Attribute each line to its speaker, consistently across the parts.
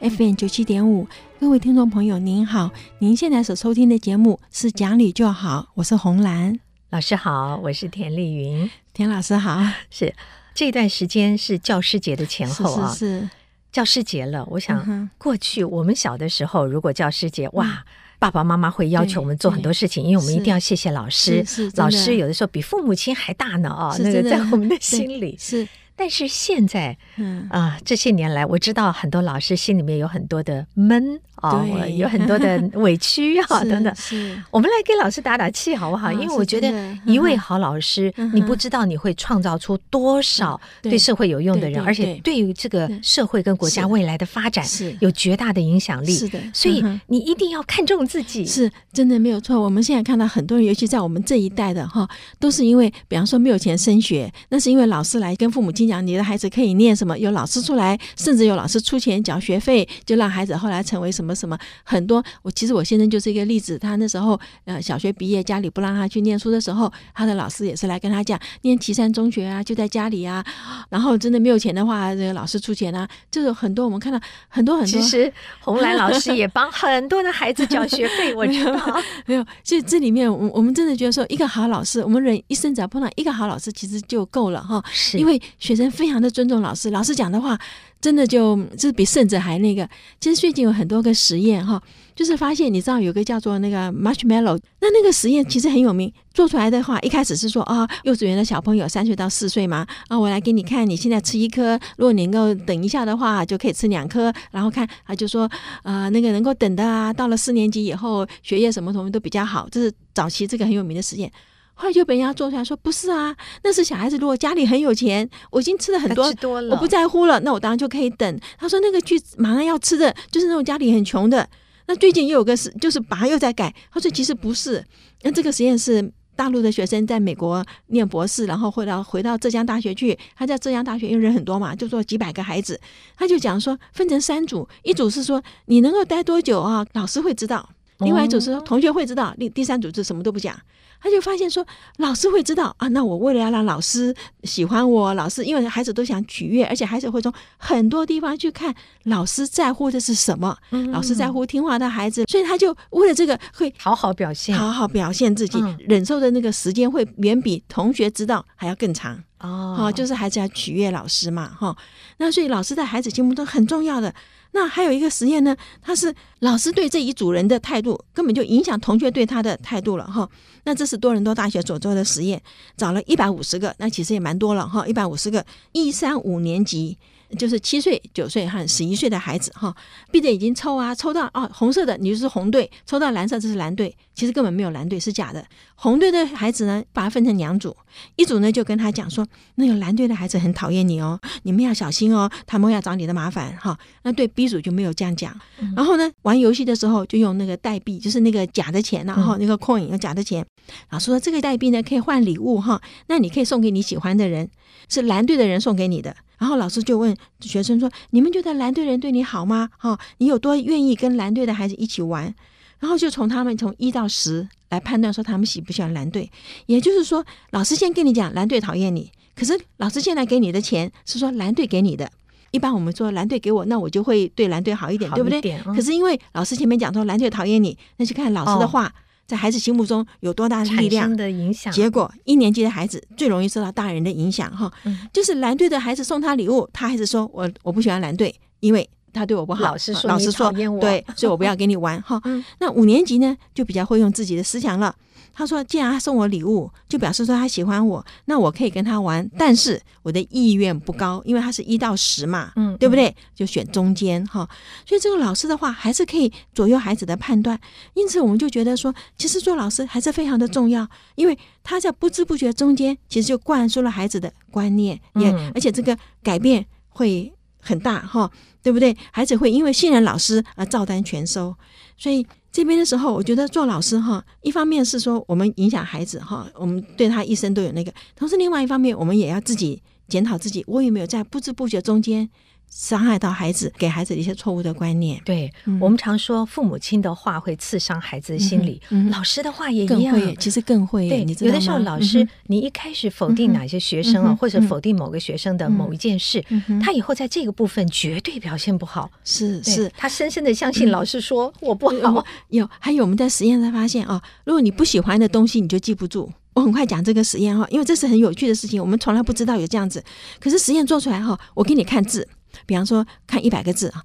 Speaker 1: FM 九七点五，各位听众朋友您好，您现在所收听的节目是《讲理就好》，我是红兰
Speaker 2: 老师好，我是田丽云，
Speaker 1: 田老师好。
Speaker 2: 是这段时间是教师节的前后啊，
Speaker 1: 是，是，是
Speaker 2: 教师节了。我想过去我们小的时候，如果教师节，哇。爸爸妈妈会要求我们做很多事情，因为我们一定要谢谢老师。老师有的时候比父母亲还大呢啊！那个在我们的 心里
Speaker 1: 是。
Speaker 2: 但是现在，嗯啊，这些年来，我知道很多老师心里面有很多的闷。哦，有很多的 委屈啊，等等。是，我们来给老师打打气，好不好？因为我觉得一位好老师，你不知道你会创造出多少对社会有用的人，而且对于这个社会跟国家未来的发展有绝大的影响力。是的，所以你一定要看重自己。
Speaker 1: 是，真的没有错。我们现在看到很多人，尤其在我们这一代的哈，都是因为，比方说没有钱升学，那是因为老师来跟父母亲讲，你的孩子可以念什么，有老师出来，甚至有老师出钱缴学费，就让孩子后来成为什么。什么很多？我其实我先生就是一个例子。他那时候呃小学毕业，家里不让他去念书的时候，他的老师也是来跟他讲，念岐山中学啊，就在家里啊。然后真的没有钱的话，这个老师出钱啊。就是很多我们看到很多很多。
Speaker 2: 其实 红兰老师也帮很多的孩子缴学费，我知道。
Speaker 1: 没有，所以这里面我我们真的觉得说，一个好老师，我们人一生只要碰到一个好老师，其实就够了哈。是。因为学生非常的尊重老师，老师讲的话。真的就就是比圣者还那个。其实最近有很多个实验哈，就是发现你知道有个叫做那个 marshmallow，那那个实验其实很有名。做出来的话，一开始是说啊、幼稚园的小朋友三岁到四岁嘛，啊，我来给你看，你现在吃一颗，如果你能够等一下的话，就可以吃两颗。然后看啊，就说啊、那个能够等的啊，到了四年级以后，学业什么什么都比较好。这是早期这个很有名的实验。后来就被人家做出来说不是啊，那是小孩子如果家里很有钱，我已经吃了很多，多了我不在乎了，那我当然就可以等。他说那个去马上要吃的就是那种家里很穷的。那最近又有个是，就是把他又在改。他说其实不是，那这个实验是大陆的学生在美国念博士，然后回到回到浙江大学去。他在浙江大学因为人很多嘛，就做几百个孩子，他就讲说分成三组，一组是说你能够待多久啊，老师会知道；另外一组是说同学会知道；第第三组是什么都不讲。他就发现说，老师会知道啊。那我为了要让老师喜欢我，老师因为孩子都想取悦，而且孩子会从很多地方去看老师在乎的是什么。嗯、老师在乎听话的孩子，所以他就为了这个会
Speaker 2: 好好表现，
Speaker 1: 好好表现自己，嗯、忍受的那个时间会远比同学知道还要更长。哦，就是孩子要取悦老师嘛，哈。那所以老师在孩子心目中很重要的。那还有一个实验呢，他是老师对这一组人的态度，根本就影响同学对他的态度了哈。那这是多伦多大学所做的实验，找了一百五十个，那其实也蛮多了哈，一百五十个一三五年级。就是七岁、九岁和十一岁的孩子哈，闭着眼睛抽啊，抽到哦红色的，你就是红队；抽到蓝色，这是蓝队。其实根本没有蓝队，是假的。红队的孩子呢，把它分成两组，一组呢就跟他讲说，那个蓝队的孩子很讨厌你哦，你们要小心哦，他们要找你的麻烦哈。那对 B 组就没有这样讲。然后呢，玩游戏的时候就用那个代币，就是那个假的钱，然后那个 coin 假的钱。老师说这个代币呢可以换礼物哈，那你可以送给你喜欢的人，是蓝队的人送给你的。然后老师就问学生说：“你们觉得蓝队人对你好吗？哈，你有多愿意跟蓝队的孩子一起玩？”然后就从他们从一到十来判断说他们喜不喜欢蓝队。也就是说，老师先跟你讲蓝队讨厌你，可是老师现在给你的钱是说蓝队给你的。一般我们说蓝队给我，那我就会对蓝队好一点，对不对？可是因为老师前面讲说蓝队讨厌你，那就看老师的话。在孩子心目中有多大的力量
Speaker 2: 的影响？
Speaker 1: 结果一年级的孩子最容易受到大人的影响，哈，就是蓝队的孩子送他礼物，他还是说我我不喜欢蓝队，因为他对我不好。
Speaker 2: 老师说，
Speaker 1: 老师说，对，所以我不要跟你玩，哈。那五年级呢，就比较会用自己的思想了。他说：“既然他送我礼物，就表示说他喜欢我，那我可以跟他玩。但是我的意愿不高，因为他是一到十嘛，嗯，对不对？就选中间哈。所以这个老师的话还是可以左右孩子的判断。因此，我们就觉得说，其实做老师还是非常的重要，因为他在不知不觉中间，其实就灌输了孩子的观念，也而且这个改变会。”很大哈，对不对？孩子会因为信任老师而照单全收，所以这边的时候，我觉得做老师哈，一方面是说我们影响孩子哈，我们对他一生都有那个，同时另外一方面，我们也要自己检讨自己，我有没有在不知不觉中间。伤害到孩子，给孩子一些错误的观念。
Speaker 2: 对、嗯、我们常说，父母亲的话会刺伤孩子的心理，嗯嗯、老师的话也一样，
Speaker 1: 会其实更会。
Speaker 2: 对，有的时候老师，你一开始否定哪些学生啊，嗯、或者否定某个学生的某一件事，他以后在这个部分绝对表现不好。
Speaker 1: 是是，
Speaker 2: 他深深的相信老师说我不好。
Speaker 1: 有，还有我们在实验才发现啊，如果你不喜欢的东西，你就记不住。我很快讲这个实验哈，因为这是很有趣的事情，我们从来不知道有这样子。可是实验做出来哈，我给你看字。比方说，看一百个字啊，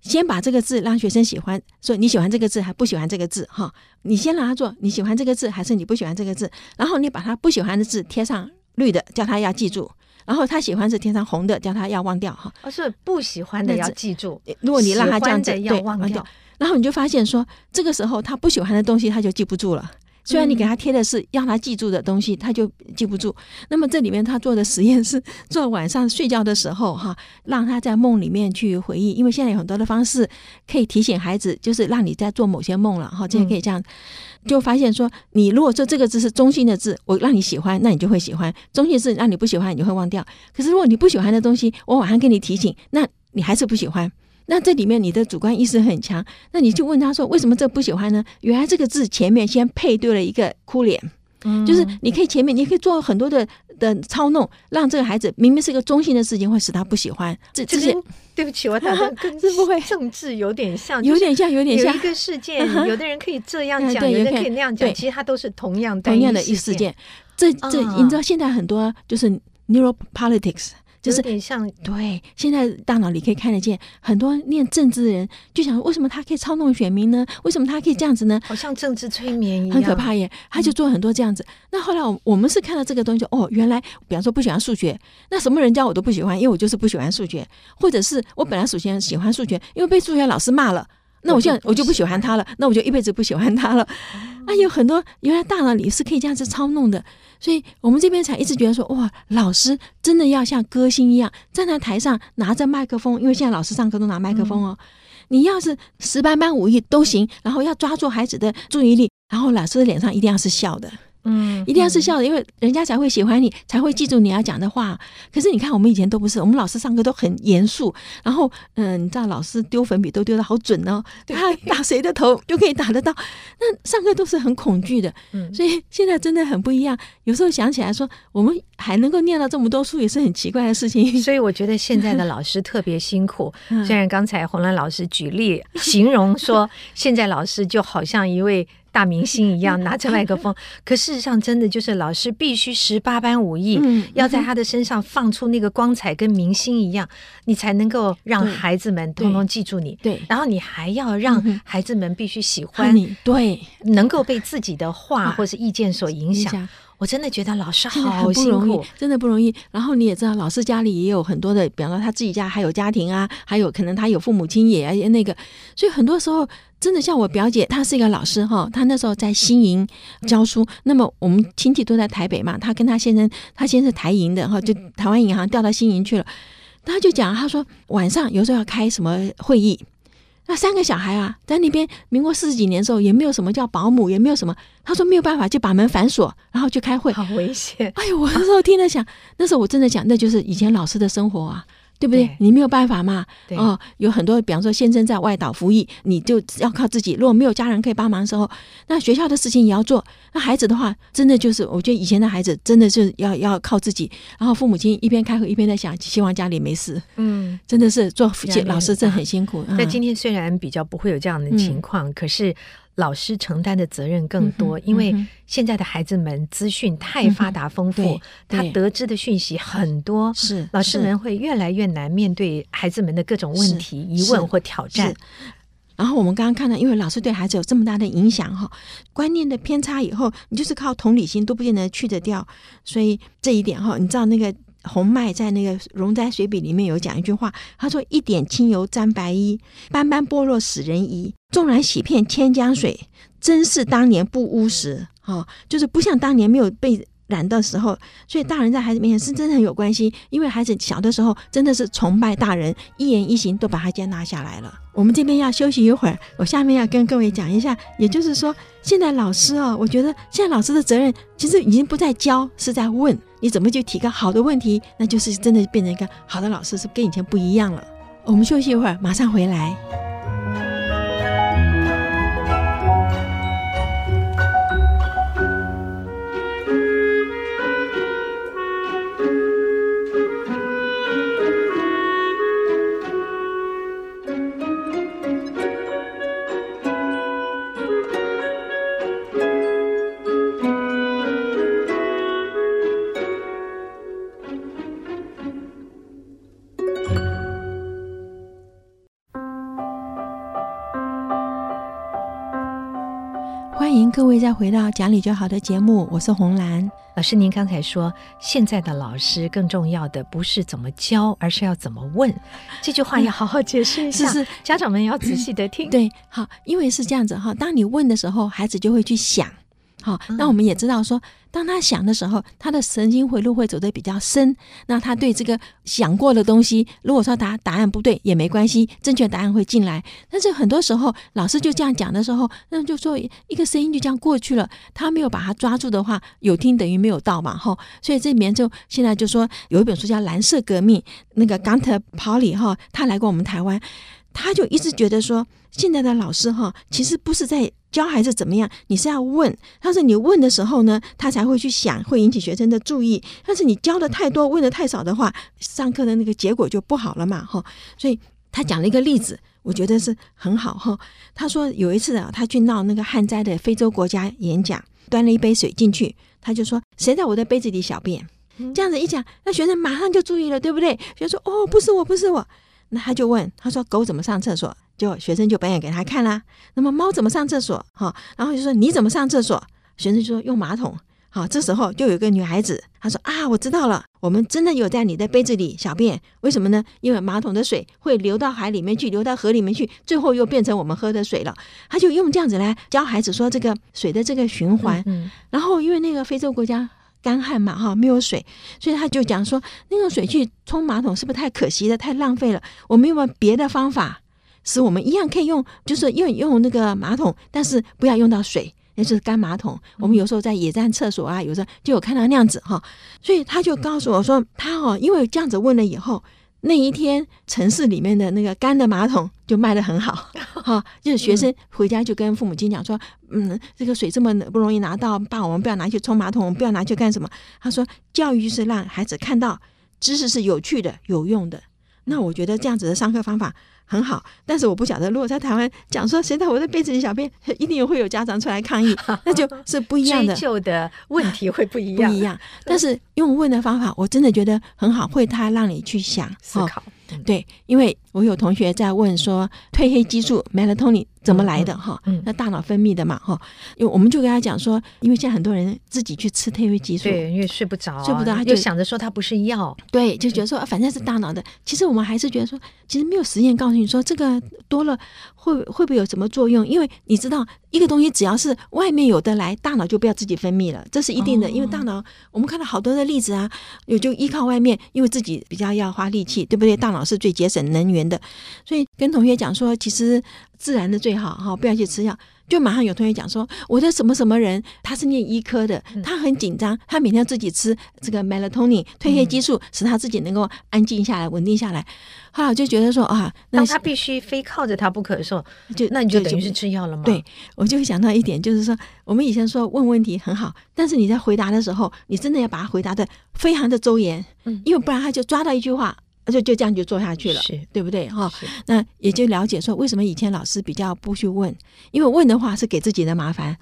Speaker 1: 先把这个字让学生喜欢，说你喜欢这个字还不喜欢这个字哈？你先让他做，你喜欢这个字还是你不喜欢这个字？然后你把他不喜欢的字贴上绿的，叫他要记住；然后他喜欢是贴上红的，叫他要忘掉哈。
Speaker 2: 而是不喜欢的要记住，
Speaker 1: 如果你让他这样子对忘掉，然后你就发现说，这个时候他不喜欢的东西他就记不住了。虽然你给他贴的是让他记住的东西，他就记不住。那么这里面他做的实验是做晚上睡觉的时候哈，让他在梦里面去回忆。因为现在有很多的方式可以提醒孩子，就是让你在做某些梦了哈。这也可以这样，就发现说，你如果说这个字是中性的字，我让你喜欢，那你就会喜欢；中性字让你不喜欢，你就会忘掉。可是如果你不喜欢的东西，我晚上给你提醒，那你还是不喜欢。那这里面你的主观意识很强，那你就问他说：“为什么这不喜欢呢？”原来这个字前面先配对了一个哭脸，嗯，就是你可以前面你可以做很多的的操弄，让这个孩子明明是一个中性的事情，会使他不喜欢。这这些
Speaker 2: 对不起，我打断跟 是不会政治有点像，
Speaker 1: 有点像，有点像
Speaker 2: 一个事件，有的人可以这样讲，有的人可以那样讲，其实它都是同样
Speaker 1: 同样的一事件。这这你知道现在很多就是 neuropolitics。就是
Speaker 2: 有点像
Speaker 1: 对，现在大脑里可以看得见很多念政治的人，就想为什么他可以操弄选民呢？为什么他可以这样子呢？
Speaker 2: 好像政治催眠一样，
Speaker 1: 很可怕耶！他就做很多这样子。嗯、那后来我我们是看到这个东西，哦，原来比方说不喜欢数学，那什么人教我都不喜欢，因为我就是不喜欢数学，或者是我本来首先喜欢数学，因为被数学老师骂了，那我现在我就不喜欢他了，那我就一辈子不喜欢他了。那、嗯、有很多原来大脑里是可以这样子操弄的。所以我们这边才一直觉得说，哇，老师真的要像歌星一样站在台上拿着麦克风，因为现在老师上课都拿麦克风哦。你要是十八般武艺都行，然后要抓住孩子的注意力，然后老师的脸上一定要是笑的。嗯，一定要是笑的，因为人家才会喜欢你，才会记住你要讲的话。可是你看，我们以前都不是，我们老师上课都很严肃。然后，嗯，你知道，老师丢粉笔都丢的好准哦，他打谁的头就可以打得到。那上课都是很恐惧的，嗯，所以现在真的很不一样。有时候想起来说，我们还能够念到这么多书，也是很奇怪的事情。
Speaker 2: 所以我觉得现在的老师特别辛苦。虽然刚才红兰老师举例形容说，现在老师就好像一位。大明星一样拿着麦克风，可事实上真的就是老师必须十八般武艺，嗯、要在他的身上放出那个光彩，跟明星一样，你才能够让孩子们通通记住你。对，然后你还要让孩子们必须喜欢你，
Speaker 1: 对，
Speaker 2: 能够被自己的话或是意见所影响。我真的觉得老师好不容易，
Speaker 1: 真的不容易。然后你也知道，老师家里也有很多的，比方说他自己家还有家庭啊，还有可能他有父母亲也那个，所以很多时候真的像我表姐，她是一个老师哈，她那时候在新营教书。那么我们亲戚都在台北嘛，她跟她先生，她先生是台银的哈，就台湾银行调到新营去了。她就讲，她说晚上有时候要开什么会议。那三个小孩啊，在那边民国四十几年的时候，也没有什么叫保姆，也没有什么。他说没有办法，就把门反锁，然后去开会。
Speaker 2: 好危险！
Speaker 1: 哎呦，我那时候听了想，那时候我真的想，那就是以前老师的生活啊。对不对？对，你没有办法嘛？哦，有很多，比方说先生在外岛服役，你就要靠自己。如果没有家人可以帮忙的时候，那学校的事情也要做。那孩子的话，真的就是，我觉得以前的孩子真的是要要靠自己。然后父母亲一边开会一边在想，希望家里没事。嗯，真的是做老师真的很辛苦。
Speaker 2: 那今天虽然比较不会有这样的情况，嗯、可是。老师承担的责任更多，因为现在的孩子们资讯太发达丰富，他得知的讯息很多，是老师们会越来越难面对孩子们的各种问题、疑问或挑战。
Speaker 1: 然后我们刚刚看到，因为老师对孩子有这么大的影响哈，观念的偏差以后，你就是靠同理心都不见得去得掉，所以这一点哈，你知道那个。洪迈在那个《容斋随笔》里面有讲一句话，他说：“一点清油沾白衣，斑斑剥落使人疑。纵然洗遍千江水，真是当年不污时。”哈，就是不像当年没有被染的时候，所以大人在孩子面前是真的很有关系。因为孩子小的时候真的是崇拜大人，一言一行都把他接纳下来了。我们这边要休息一会儿，我下面要跟各位讲一下，也就是说，现在老师哦，我觉得现在老师的责任其实已经不在教，是在问你怎么就提个好的问题，那就是真的变成一个好的老师，是跟以前不一样了。我们休息一会儿，马上回来。回到讲理就好的节目，我是红兰
Speaker 2: 老师。您刚才说，现在的老师更重要的不是怎么教，而是要怎么问。这句话要好好解释一下，是是，家长们要仔细的听。
Speaker 1: 对，好，因为是这样子哈，当你问的时候，孩子就会去想。好，那我们也知道说，当他想的时候，他的神经回路会走得比较深。那他对这个想过的东西，如果说答答案不对也没关系，正确答案会进来。但是很多时候，老师就这样讲的时候，那就说一个声音就这样过去了，他没有把它抓住的话，有听等于没有到嘛，哈。所以这里面就现在就说有一本书叫《蓝色革命》，那个 Gunter Pauli 哈，他来过我们台湾。他就一直觉得说，现在的老师哈，其实不是在教孩子怎么样，你是要问。但是你问的时候呢，他才会去想，会引起学生的注意。但是你教的太多，问的太少的话，上课的那个结果就不好了嘛，哈。所以他讲了一个例子，我觉得是很好哈。他说有一次啊，他去闹那个旱灾的非洲国家演讲，端了一杯水进去，他就说：“谁在我的杯子里小便？”这样子一讲，那学生马上就注意了，对不对？学生说：“哦，不是我，不是我。”那他就问他说：“狗怎么上厕所？”就学生就表演给他看啦。那么猫怎么上厕所？哈，然后就说：“你怎么上厕所？”学生就说：“用马桶。”好，这时候就有一个女孩子，她说：“啊，我知道了，我们真的有在你的杯子里小便。为什么呢？因为马桶的水会流到海里面去，流到河里面去，最后又变成我们喝的水了。”他就用这样子来教孩子说这个水的这个循环。嗯。然后因为那个非洲国家。干旱嘛，哈，没有水，所以他就讲说，那个水去冲马桶是不是太可惜了，太浪费了？我们有没有别的方法，使我们一样可以用，就是用用那个马桶，但是不要用到水，那就是干马桶。我们有时候在野战厕所啊，有时候就有看到那样子哈，所以他就告诉我说，他哦，因为这样子问了以后。那一天，城市里面的那个干的马桶就卖得很好，哈，就是学生回家就跟父母亲讲说，嗯，这个水这么不容易拿到，爸，我们不要拿去冲马桶，我们不要拿去干什么？他说，教育是让孩子看到知识是有趣的、有用的。那我觉得这样子的上课方法。很好，但是我不晓得，如果在台湾讲说谁在我的被子里小便，一定会有家长出来抗议，那就是不一样的，
Speaker 2: 追究的问题会不一 样，
Speaker 1: 不一样。但是用问的方法，我真的觉得很好，会他让你去想
Speaker 2: 思考。
Speaker 1: 对，因为我有同学在问说，褪黑激素 melatonin 怎么来的哈？嗯，那大脑分泌的嘛哈。因为我们就跟他讲说，因为现在很多人自己去吃褪黑激素，
Speaker 2: 对，因为睡不着，
Speaker 1: 睡不着，他
Speaker 2: 就想着说他不是药，
Speaker 1: 对，就觉得说反正是大脑的。其实我们还是觉得说，其实没有实验告诉你说这个多了会会不会有什么作用？因为你知道，一个东西只要是外面有的来，大脑就不要自己分泌了，这是一定的。因为大脑我们看到好多的例子啊，有就依靠外面，因为自己比较要花力气，对不对？大脑是最节省能源的，所以跟同学讲说，其实自然的最好哈，不要去吃药。就马上有同学讲说，我的什么什么人，他是念医科的，他很紧张，他每天要自己吃这个 melatonin 褪黑激素，使他自己能够安静下来、稳定下来。后来我就觉得说啊，那
Speaker 2: 他必须非靠着他不可的时候，就那你就等于是吃药了吗？
Speaker 1: 对，我就会想到一点，就是说我们以前说问问题很好，但是你在回答的时候，你真的要把它回答的非常的周延，嗯，因为不然他就抓到一句话。就就这样就做下去了，是对不对？哈，那也就了解说，为什么以前老师比较不去问，因为问的话是给自己的麻烦。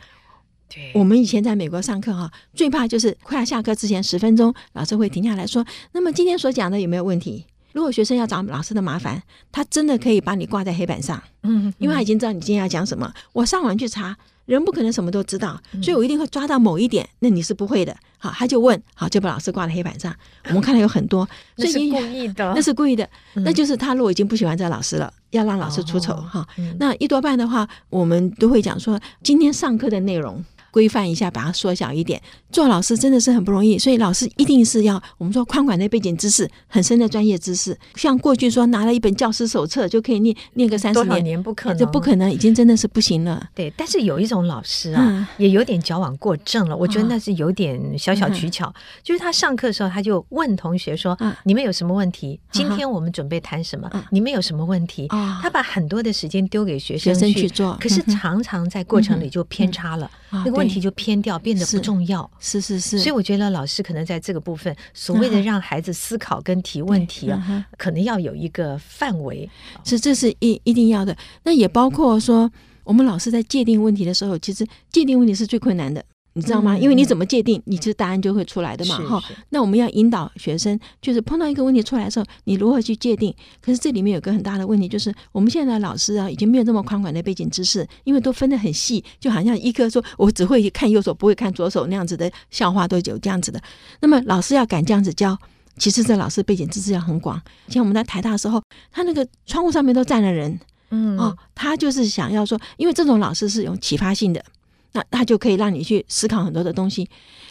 Speaker 1: 对，我们以前在美国上课哈，最怕就是快要下课之前十分钟，老师会停下来说：“那么今天所讲的有没有问题？”如果学生要找老师的麻烦，他真的可以把你挂在黑板上，嗯，因为他已经知道你今天要讲什么。我上网去查。人不可能什么都知道，所以我一定会抓到某一点。那你是不会的，好，他就问，好，就把老师挂在黑板上。我们看到有很多
Speaker 2: 那是故意的，
Speaker 1: 那是故意的，那就是他如果已经不喜欢这个老师了，要让老师出丑哈。那一多半的话，我们都会讲说，今天上课的内容规范一下，把它缩小一点。做老师真的是很不容易，所以老师一定是要我们说宽广的背景知识，很深的专业知识。像过去说拿了一本教师手册就可以念念个三十年，
Speaker 2: 年不可能，
Speaker 1: 这不可能，已经真的是不行了。
Speaker 2: 对，但是有一种老师啊，嗯、也有点矫枉过正了。我觉得那是有点小小取巧，嗯、就是他上课的时候他就问同学说：“嗯、你们有什么问题？今天我们准备谈什么？嗯、你们有什么问题？”嗯、他把很多的时间丢给学生去，学生去做，可是常常在过程里就偏差了，那个问题就偏掉，变得不重要。
Speaker 1: 是是是，
Speaker 2: 所以我觉得老师可能在这个部分，所谓的让孩子思考跟提问题啊，嗯、可能要有一个范围，
Speaker 1: 是这是一一定要的。那也包括说，我们老师在界定问题的时候，其实界定问题是最困难的。你知道吗？因为你怎么界定，你其实答案就会出来的嘛，哈。那我们要引导学生，就是碰到一个问题出来的时候，你如何去界定？可是这里面有个很大的问题，就是我们现在的老师啊，已经没有这么宽广的背景知识，因为都分得很细，就好像一个说我只会看右手，不会看左手那样子的笑话都有这样子的。那么老师要敢这样子教，其实这老师背景知识要很广。像我们在台大的时候，他那个窗户上面都站了人，嗯，哦，他就是想要说，因为这种老师是有启发性的。那他就可以让你去思考很多的东西，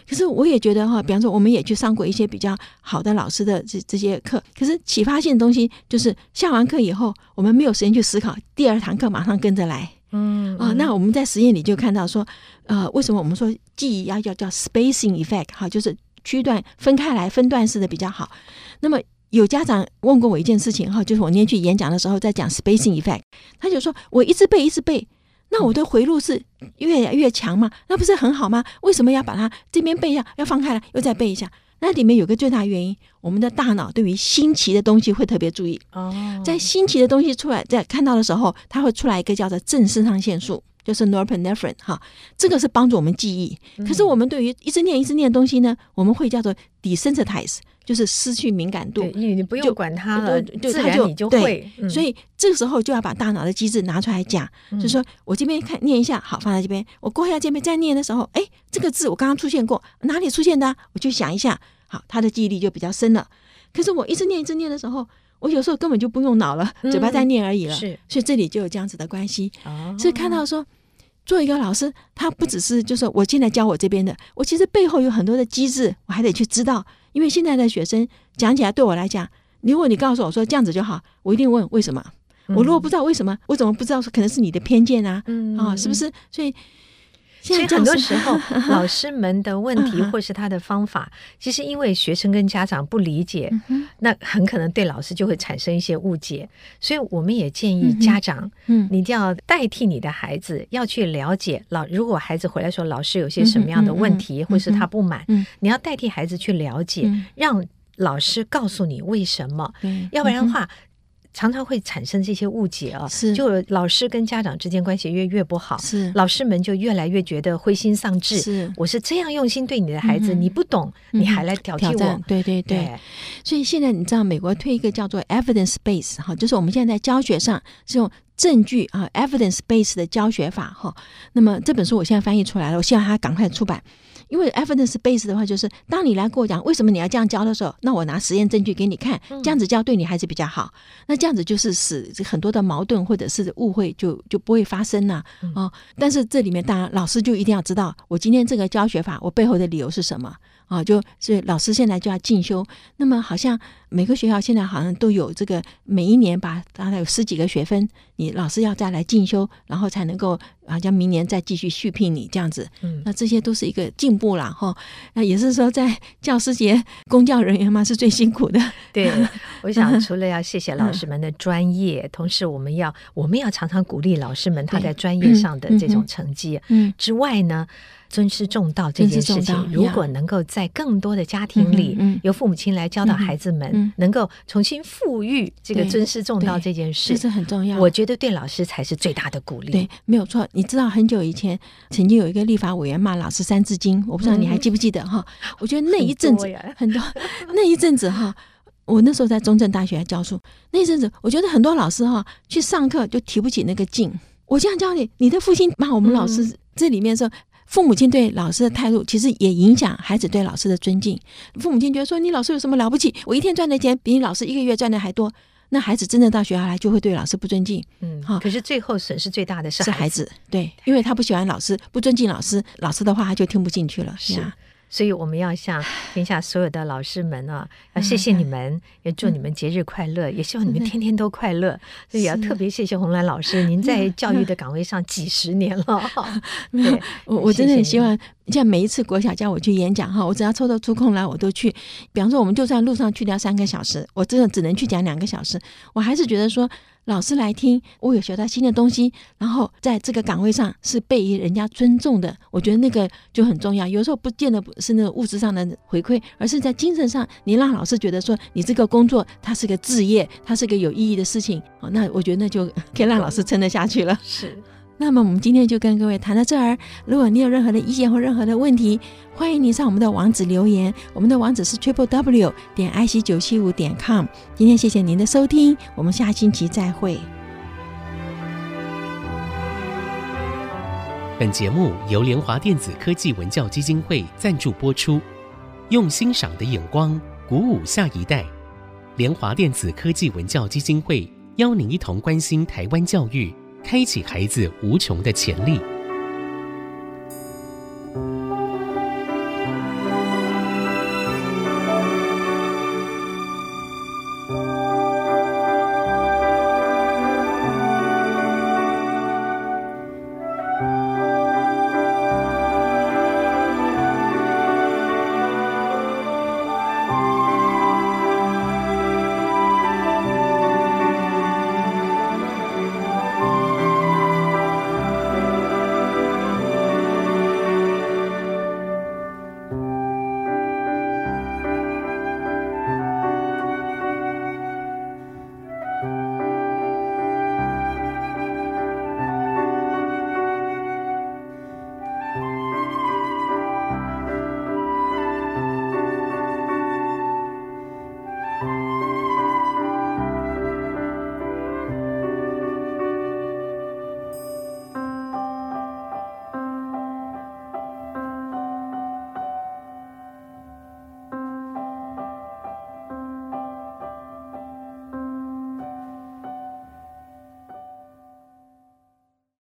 Speaker 1: 可是我也觉得哈，比方说我们也去上过一些比较好的老师的这这些课，可是启发性的东西就是下完课以后，我们没有时间去思考，第二堂课马上跟着来，嗯啊，那我们在实验里就看到说，呃，为什么我们说记忆要叫叫 spacing effect 哈，就是区段分开来分段式的比较好。那么有家长问过我一件事情哈，就是我那天去演讲的时候在讲 spacing effect，他就说我一直背一直背。那我的回路是越来越强嘛？那不是很好吗？为什么要把它这边背一下，要放开了，又再背一下？那里面有个最大原因，我们的大脑对于新奇的东西会特别注意。哦，在新奇的东西出来，在看到的时候，它会出来一个叫做正肾上腺素，就是 norepinephrine 哈，这个是帮助我们记忆。可是我们对于一直念一直念的东西呢，我们会叫做 desensitize。就是失去敏感度，
Speaker 2: 你你不用管它了，就自然你就会。
Speaker 1: 嗯、所以这个时候就要把大脑的机制拿出来讲，嗯、就是说我这边看念一下，好，放在这边。我过一下这边再念的时候，哎，这个字我刚刚出现过，哪里出现的？我去想一下，好，他的记忆力就比较深了。可是我一直念一直念的时候，我有时候根本就不用脑了，嘴巴在念而已了。嗯、是，所以这里就有这样子的关系。哦，所以看到说，做一个老师，他不只是就是我现在教我这边的，我其实背后有很多的机制，我还得去知道。因为现在的学生讲起来，对我来讲，如果你告诉我说这样子就好，我一定问为什么。我如果不知道为什么，我怎么不知道说可能是你的偏见啊？嗯啊，是不是？所以。
Speaker 2: 所以很多时候，老师们的问题或是他的方法，其实因为学生跟家长不理解，那很可能对老师就会产生一些误解。所以我们也建议家长，嗯，你一定要代替你的孩子，要去了解老。如果孩子回来说老师有些什么样的问题，或是他不满，你要代替孩子去了解，让老师告诉你为什么。要不然的话。常常会产生这些误解啊，是就老师跟家长之间关系越越不好，是老师们就越来越觉得灰心丧志。是我是这样用心对你的孩子，嗯、你不懂，嗯、你还来挑剔我？
Speaker 1: 对对对，对所以现在你知道，美国推一个叫做 evidence base 哈，就是我们现在在教学上是用证据啊 evidence base 的教学法哈。那么这本书我现在翻译出来了，我希望它赶快出版。因为 evidence base 的话，就是当你来跟我讲为什么你要这样教的时候，那我拿实验证据给你看，这样子教对你还是比较好。那这样子就是使很多的矛盾或者是误会就就不会发生了哦。但是这里面当然老师就一定要知道，我今天这个教学法我背后的理由是什么。啊，就是老师现在就要进修。那么好像每个学校现在好像都有这个，每一年把大概有十几个学分，你老师要再来进修，然后才能够好像明年再继续续聘你这样子。嗯，那这些都是一个进步了哈。那也是说，在教师节，公教人员嘛是最辛苦的。
Speaker 2: 对，我想 除了要谢谢老师们的专业，嗯、同时我们要我们要常常鼓励老师们他在专业上的这种成绩。嗯，之外呢。尊师重道这件事情，如果能够在更多的家庭里，由父母亲来教导孩子们，能够重新复育这个尊师重道这件事，
Speaker 1: 这是很重要。
Speaker 2: 我觉得对老师才是最大的鼓励。
Speaker 1: 对，没有错。你知道很久以前，曾经有一个立法委员骂老师《三字经》，我不知道你还记不记得哈？我觉得那一阵子很多，那一阵子哈，我那时候在中正大学教书，那一阵子我觉得很多老师哈去上课就提不起那个劲。我这样教你，你的父亲骂我们老师，这里面说。父母亲对老师的态度，其实也影响孩子对老师的尊敬。父母亲觉得说，你老师有什么了不起？我一天赚的钱比你老师一个月赚的还多。那孩子真的到学校来就会对老师不尊敬。
Speaker 2: 嗯，哈。可是最后损失最大的是孩子，
Speaker 1: 孩子，对，因为他不喜欢老师，不尊敬老师，老师的话他就听不进去了。
Speaker 2: 是。所以我们要向天下所有的老师们啊，要谢谢你们，也祝你们节日快乐，也希望你们天天都快乐。所以也要特别谢谢红兰老师，您在教育的岗位上几十年了。
Speaker 1: 对，我我真的很希望，像每一次国小叫我去演讲哈，我只要抽到出空来，我都去。比方说，我们就算路上去掉三个小时，我真的只能去讲两个小时，我还是觉得说。老师来听，我有学到新的东西，然后在这个岗位上是被人家尊重的，我觉得那个就很重要。有时候不见得是那个物质上的回馈，而是在精神上，你让老师觉得说你这个工作它是个职业，它是个有意义的事情，那我觉得那就可以让老师撑得下去了。
Speaker 2: 是。
Speaker 1: 那么我们今天就跟各位谈到这儿。如果你有任何的意见或任何的问题，欢迎你上我们的网址留言。我们的网址是 triple w 点 i c 九七五点 com。今天谢谢您的收听，我们下星期再会。
Speaker 3: 本节目由联华电子科技文教基金会赞助播出，用欣赏的眼光鼓舞下一代。联华电子科技文教基金会邀您一同关心台湾教育。开启孩子无穷的潜力。